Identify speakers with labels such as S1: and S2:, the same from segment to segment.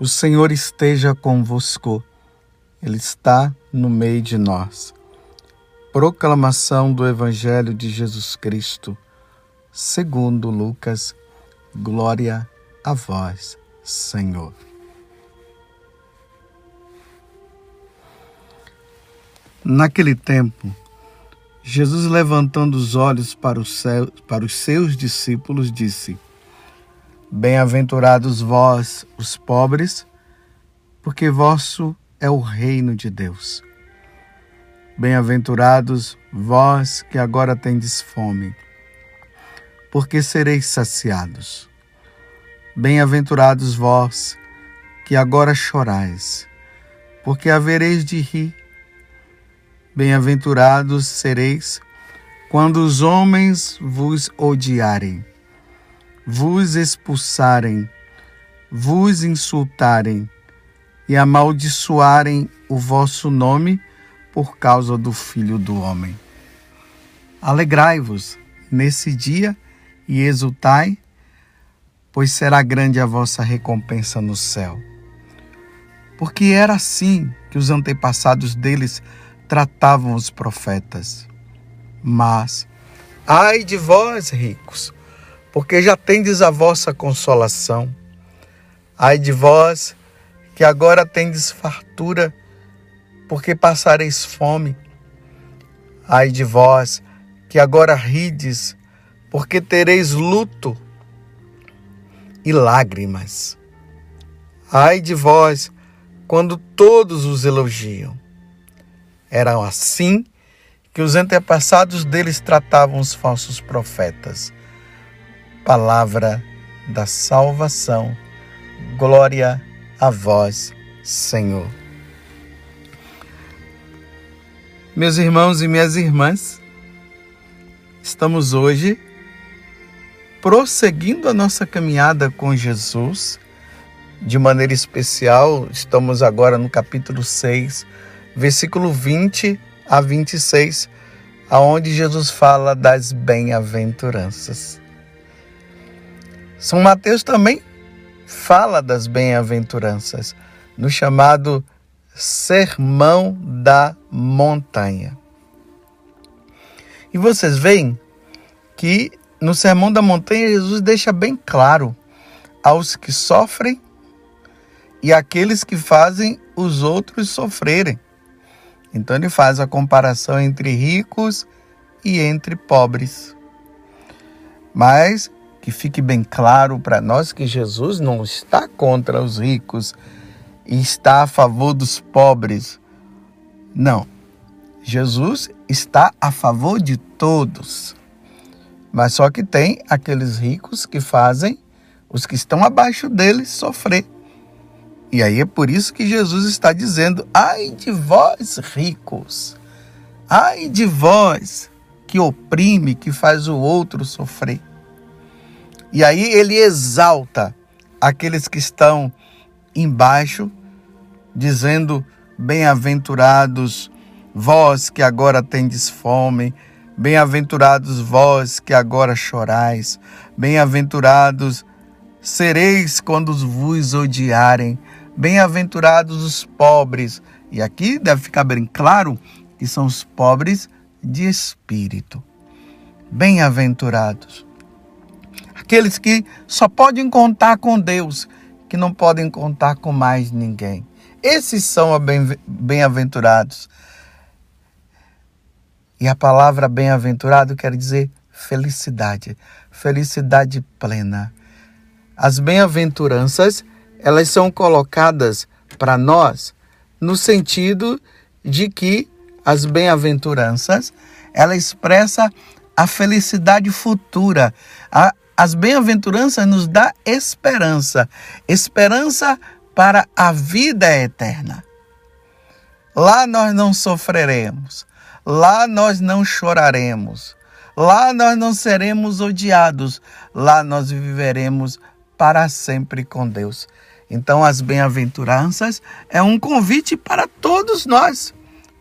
S1: O Senhor esteja convosco, Ele está no meio de nós. Proclamação do Evangelho de Jesus Cristo, segundo Lucas. Glória a vós, Senhor. Naquele tempo, Jesus, levantando os olhos para, o céu, para os seus discípulos, disse: Bem-aventurados vós, os pobres, porque vosso é o reino de Deus. Bem-aventurados vós que agora tendes fome, porque sereis saciados. Bem-aventurados vós que agora chorais, porque havereis de rir. Bem-aventurados sereis quando os homens vos odiarem vos expulsarem, vos insultarem e amaldiçoarem o vosso nome por causa do Filho do Homem. Alegrai-vos nesse dia e exultai, pois será grande a vossa recompensa no céu. Porque era assim que os antepassados deles tratavam os profetas. Mas, ai de vós, ricos, porque já tendes a vossa consolação. Ai de vós, que agora tendes fartura, porque passareis fome. Ai de vós, que agora rides, porque tereis luto e lágrimas. Ai de vós, quando todos os elogiam. Eram assim que os antepassados deles tratavam os falsos profetas palavra da salvação. Glória a vós, Senhor. Meus irmãos e minhas irmãs, estamos hoje prosseguindo a nossa caminhada com Jesus. De maneira especial, estamos agora no capítulo 6, versículo 20 a 26, aonde Jesus fala das bem-aventuranças. São Mateus também fala das bem-aventuranças no chamado Sermão da Montanha. E vocês veem que no Sermão da Montanha Jesus deixa bem claro aos que sofrem e aqueles que fazem os outros sofrerem. Então ele faz a comparação entre ricos e entre pobres. Mas que fique bem claro para nós que Jesus não está contra os ricos e está a favor dos pobres. Não. Jesus está a favor de todos. Mas só que tem aqueles ricos que fazem os que estão abaixo deles sofrer. E aí é por isso que Jesus está dizendo: ai de vós, ricos, ai de vós que oprime, que faz o outro sofrer. E aí ele exalta aqueles que estão embaixo, dizendo: Bem-aventurados vós que agora tendes fome, bem-aventurados vós que agora chorais, bem-aventurados sereis quando vos odiarem, bem-aventurados os pobres. E aqui deve ficar bem claro que são os pobres de espírito. Bem-aventurados aqueles que só podem contar com Deus, que não podem contar com mais ninguém. Esses são bem-aventurados. E a palavra bem-aventurado quer dizer felicidade, felicidade plena. As bem-aventuranças, elas são colocadas para nós no sentido de que as bem-aventuranças, ela expressa a felicidade futura, a, as bem-aventuranças nos dá esperança, esperança para a vida eterna. Lá nós não sofreremos, lá nós não choraremos, lá nós não seremos odiados, lá nós viveremos para sempre com Deus. Então, as bem-aventuranças é um convite para todos nós,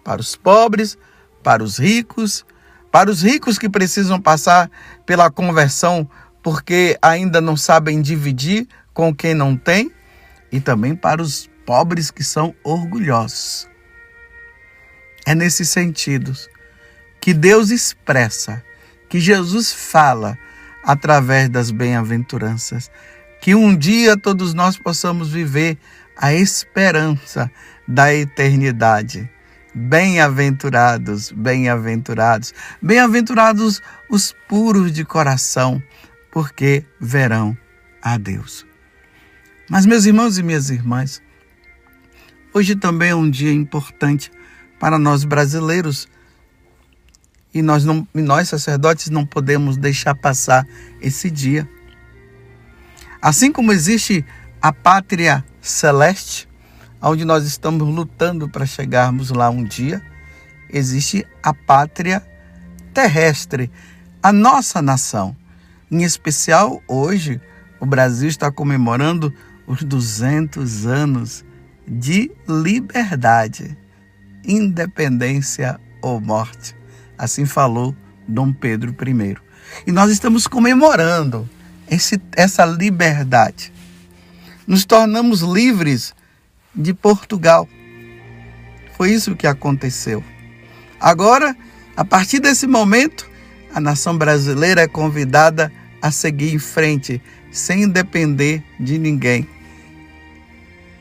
S1: para os pobres, para os ricos, para os ricos que precisam passar pela conversão porque ainda não sabem dividir com quem não tem, e também para os pobres que são orgulhosos. É nesse sentido que Deus expressa, que Jesus fala através das bem-aventuranças, que um dia todos nós possamos viver a esperança da eternidade. Bem-aventurados, bem-aventurados, bem-aventurados os puros de coração, porque verão a Deus. Mas, meus irmãos e minhas irmãs, hoje também é um dia importante para nós brasileiros e nós, não, nós sacerdotes não podemos deixar passar esse dia. Assim como existe a pátria celeste, onde nós estamos lutando para chegarmos lá um dia, existe a pátria terrestre, a nossa nação. Em especial, hoje, o Brasil está comemorando os 200 anos de liberdade, independência ou morte. Assim falou Dom Pedro I. E nós estamos comemorando esse, essa liberdade. Nos tornamos livres de Portugal. Foi isso que aconteceu. Agora, a partir desse momento, a nação brasileira é convidada a seguir em frente, sem depender de ninguém.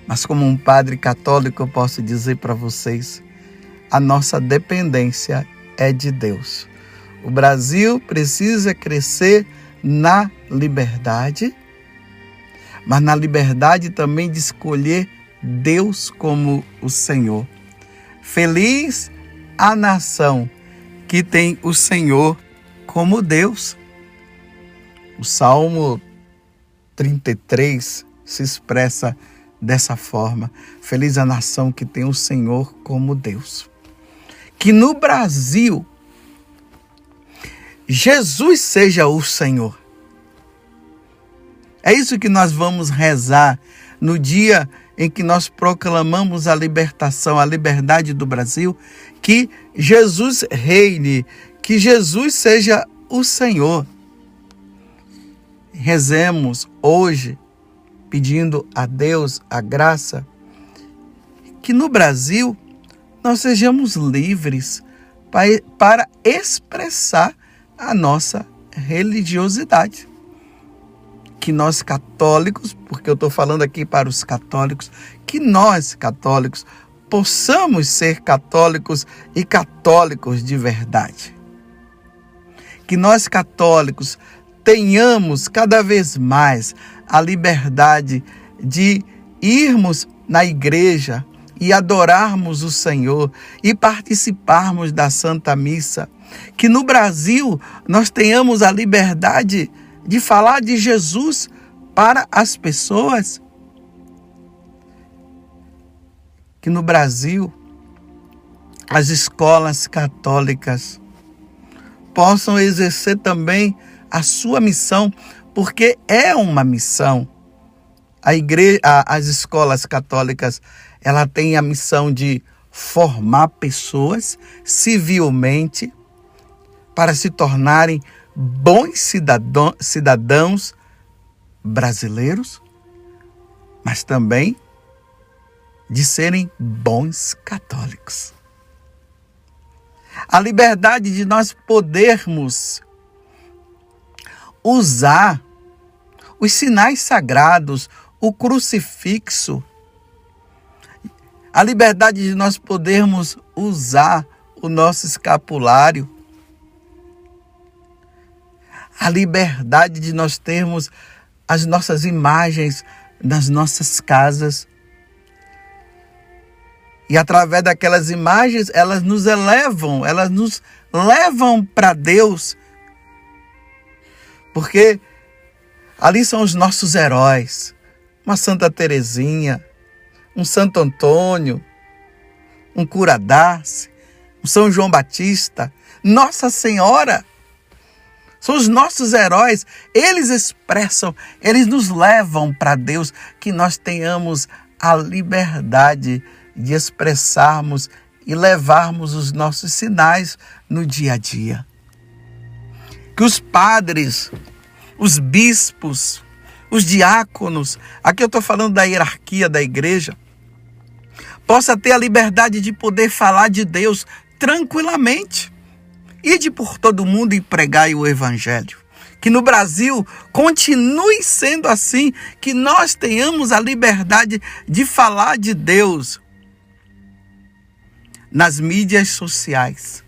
S1: Mas, como um padre católico, eu posso dizer para vocês: a nossa dependência é de Deus. O Brasil precisa crescer na liberdade, mas na liberdade também de escolher Deus como o Senhor. Feliz a nação que tem o Senhor como Deus. O Salmo 33 se expressa dessa forma. Feliz a nação que tem o Senhor como Deus. Que no Brasil Jesus seja o Senhor. É isso que nós vamos rezar no dia em que nós proclamamos a libertação, a liberdade do Brasil, que Jesus reine, que Jesus seja o Senhor. Rezemos hoje, pedindo a Deus a graça, que no Brasil nós sejamos livres para expressar a nossa religiosidade. Que nós católicos, porque eu estou falando aqui para os católicos, que nós católicos possamos ser católicos e católicos de verdade. Que nós católicos tenhamos cada vez mais a liberdade de irmos na igreja e adorarmos o Senhor e participarmos da Santa Missa. Que no Brasil nós tenhamos a liberdade de falar de Jesus para as pessoas. Que no Brasil as escolas católicas possam exercer também a sua missão, porque é uma missão. A igreja, as escolas católicas, ela tem a missão de formar pessoas civilmente para se tornarem bons cidadão, cidadãos brasileiros, mas também de serem bons católicos. A liberdade de nós podermos usar os sinais sagrados, o crucifixo, a liberdade de nós podermos usar o nosso escapulário, a liberdade de nós termos as nossas imagens nas nossas casas. E através daquelas imagens, elas nos elevam, elas nos levam para Deus porque ali são os nossos heróis. Uma Santa Teresinha, um Santo Antônio, um Curadace, um São João Batista, Nossa Senhora. São os nossos heróis. Eles expressam, eles nos levam para Deus, que nós tenhamos a liberdade de expressarmos e levarmos os nossos sinais no dia a dia que os padres, os bispos, os diáconos, aqui eu estou falando da hierarquia da igreja, possa ter a liberdade de poder falar de Deus tranquilamente. Ide por todo mundo e pregai o evangelho. Que no Brasil continue sendo assim, que nós tenhamos a liberdade de falar de Deus nas mídias sociais,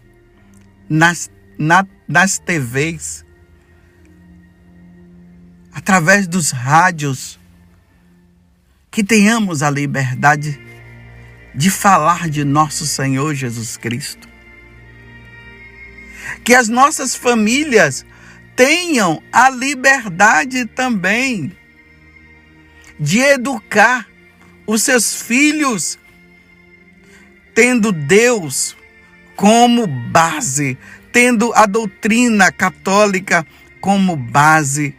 S1: nas, na, nas TVs, através dos rádios, que tenhamos a liberdade de falar de nosso Senhor Jesus Cristo. Que as nossas famílias tenham a liberdade também de educar os seus filhos, tendo Deus como base, tendo a doutrina católica como base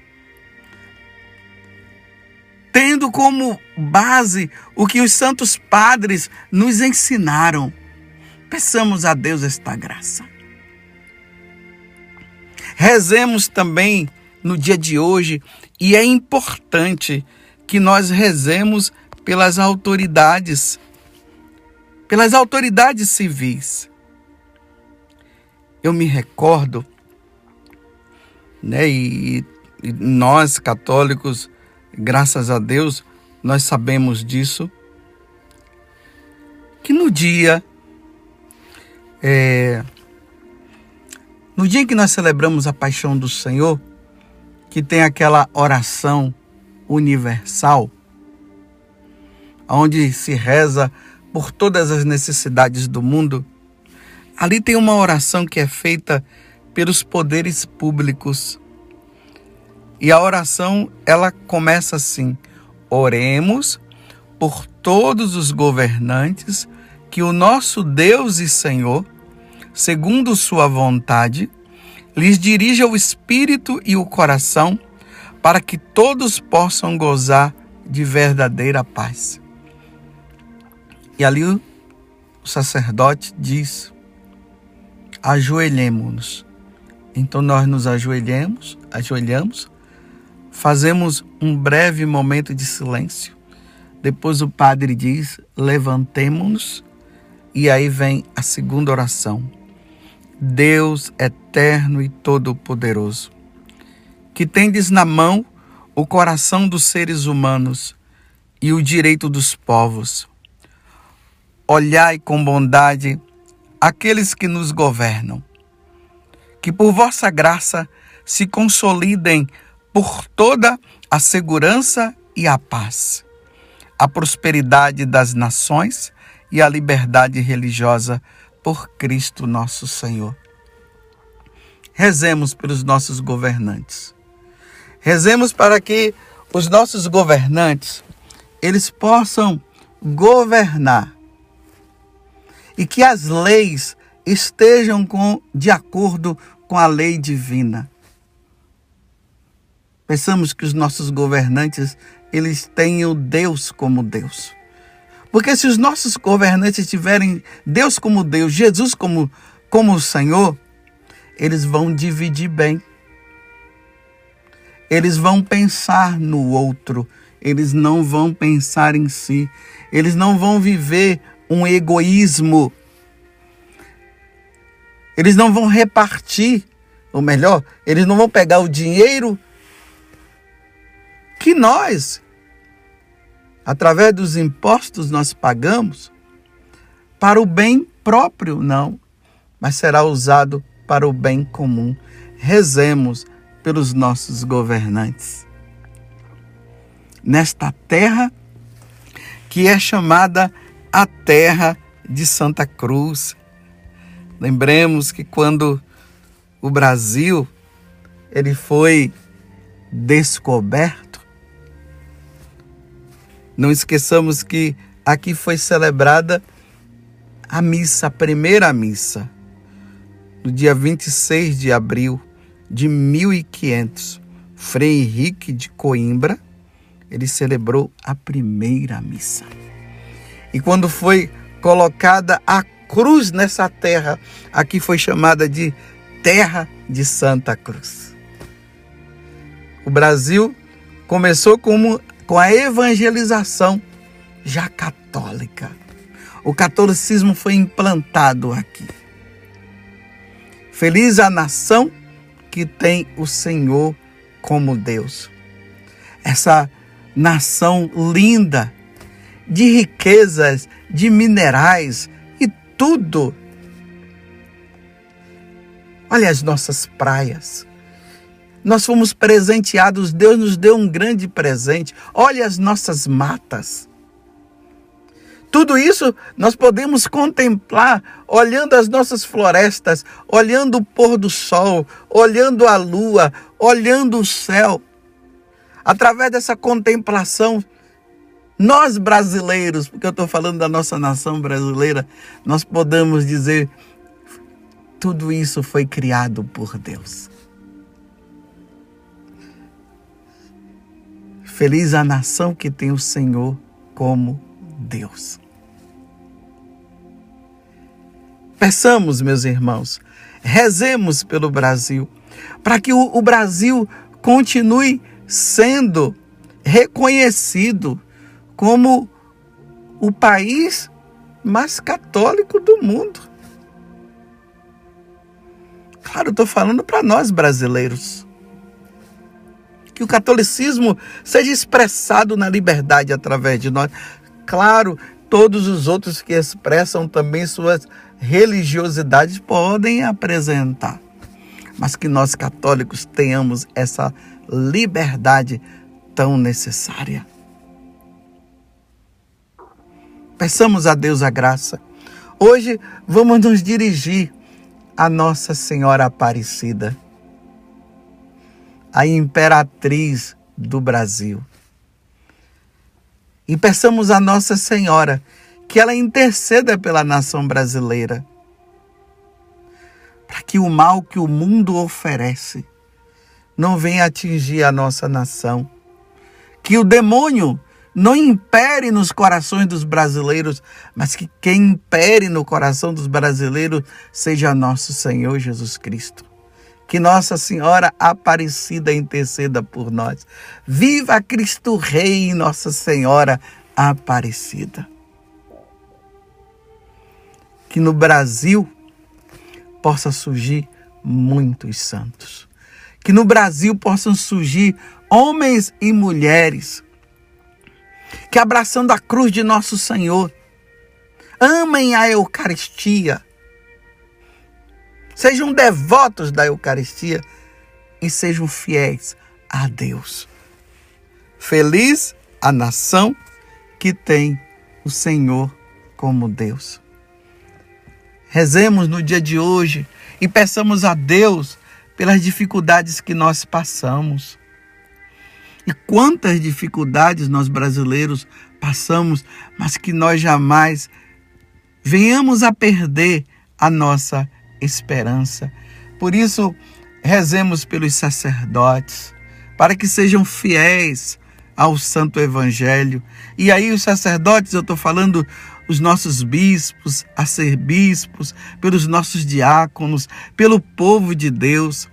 S1: tendo como base o que os santos padres nos ensinaram. Peçamos a Deus esta graça. Rezemos também no dia de hoje, e é importante que nós rezemos pelas autoridades, pelas autoridades civis. Eu me recordo, né, e, e nós católicos graças a Deus, nós sabemos disso, que no dia, é, no dia em que nós celebramos a paixão do Senhor, que tem aquela oração universal, onde se reza por todas as necessidades do mundo, ali tem uma oração que é feita pelos poderes públicos e a oração, ela começa assim: Oremos por todos os governantes, que o nosso Deus e Senhor, segundo sua vontade, lhes dirija o espírito e o coração, para que todos possam gozar de verdadeira paz. E ali o sacerdote diz: ajoelhemos-nos. Então nós nos ajoelhamos, ajoelhamos Fazemos um breve momento de silêncio. Depois o padre diz: levantemo-nos. E aí vem a segunda oração. Deus eterno e todo-poderoso, que tendes na mão o coração dos seres humanos e o direito dos povos. Olhai com bondade aqueles que nos governam, que por vossa graça se consolidem por toda a segurança e a paz, a prosperidade das nações e a liberdade religiosa por Cristo nosso Senhor. Rezemos pelos nossos governantes. Rezemos para que os nossos governantes eles possam governar e que as leis estejam com, de acordo com a lei divina. Pensamos que os nossos governantes, eles tenham Deus como Deus. Porque se os nossos governantes tiverem Deus como Deus, Jesus como, como o Senhor, eles vão dividir bem. Eles vão pensar no outro, eles não vão pensar em si, eles não vão viver um egoísmo. Eles não vão repartir, ou melhor, eles não vão pegar o dinheiro que nós, através dos impostos, nós pagamos para o bem próprio, não, mas será usado para o bem comum. Rezemos pelos nossos governantes. Nesta terra que é chamada a terra de Santa Cruz. Lembremos que quando o Brasil ele foi descoberto, não esqueçamos que aqui foi celebrada a missa, a primeira missa, no dia 26 de abril de 1500. Frei Henrique de Coimbra, ele celebrou a primeira missa. E quando foi colocada a cruz nessa terra, aqui foi chamada de Terra de Santa Cruz. O Brasil Começou como, com a evangelização já católica. O catolicismo foi implantado aqui. Feliz a nação que tem o Senhor como Deus. Essa nação linda, de riquezas, de minerais e tudo. Olha as nossas praias. Nós fomos presenteados, Deus nos deu um grande presente. Olha as nossas matas. Tudo isso nós podemos contemplar olhando as nossas florestas, olhando o pôr do sol, olhando a lua, olhando o céu. Através dessa contemplação, nós brasileiros, porque eu estou falando da nossa nação brasileira, nós podemos dizer: tudo isso foi criado por Deus. Feliz a nação que tem o Senhor como Deus. Peçamos, meus irmãos, rezemos pelo Brasil, para que o, Brasil continue sendo reconhecido como o país mais católico do mundo. Claro, estou falando para nós brasileiros que o catolicismo seja expressado na liberdade através de nós. Claro, todos os outros que expressam também suas religiosidades podem apresentar, mas que nós católicos tenhamos essa liberdade tão necessária. Peçamos a Deus a graça. Hoje vamos nos dirigir a Nossa Senhora Aparecida a imperatriz do Brasil. E peçamos a Nossa Senhora que ela interceda pela nação brasileira, para que o mal que o mundo oferece não venha atingir a nossa nação, que o demônio não impere nos corações dos brasileiros, mas que quem impere no coração dos brasileiros seja nosso Senhor Jesus Cristo. Que Nossa Senhora Aparecida interceda por nós. Viva Cristo Rei, Nossa Senhora Aparecida. Que no Brasil possa surgir muitos santos. Que no Brasil possam surgir homens e mulheres que abraçando a cruz de nosso Senhor, amem a Eucaristia, Sejam devotos da Eucaristia e sejam fiéis a Deus. Feliz a nação que tem o Senhor como Deus. Rezemos no dia de hoje e peçamos a Deus pelas dificuldades que nós passamos. E quantas dificuldades nós brasileiros passamos, mas que nós jamais venhamos a perder a nossa esperança. Por isso, rezemos pelos sacerdotes, para que sejam fiéis ao Santo Evangelho. E aí, os sacerdotes, eu estou falando os nossos bispos, arcebispos, pelos nossos diáconos, pelo povo de Deus.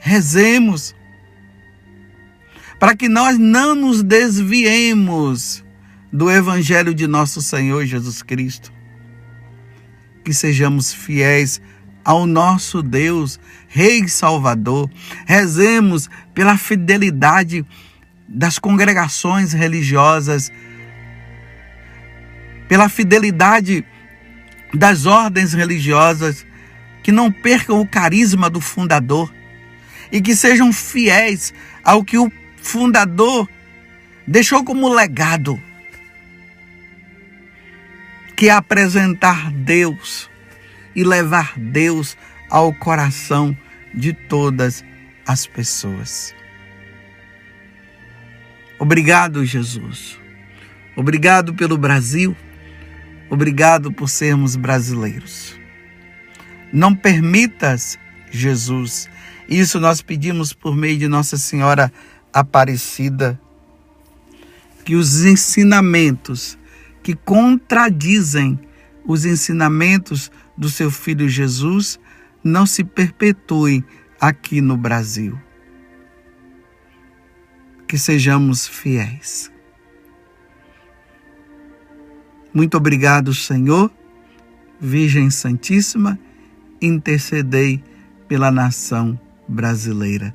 S1: Rezemos para que nós não nos desviemos do Evangelho de nosso Senhor Jesus Cristo. Que sejamos fiéis ao nosso Deus, Rei Salvador. Rezemos pela fidelidade das congregações religiosas, pela fidelidade das ordens religiosas, que não percam o carisma do fundador e que sejam fiéis ao que o fundador deixou como legado, que é apresentar Deus e levar Deus ao coração de todas as pessoas. Obrigado, Jesus. Obrigado pelo Brasil. Obrigado por sermos brasileiros. Não permitas, Jesus, isso nós pedimos por meio de Nossa Senhora Aparecida, que os ensinamentos que contradizem os ensinamentos do seu filho Jesus não se perpetuem aqui no Brasil. que sejamos fiéis. Muito obrigado, Senhor, Virgem Santíssima, intercedei pela nação brasileira.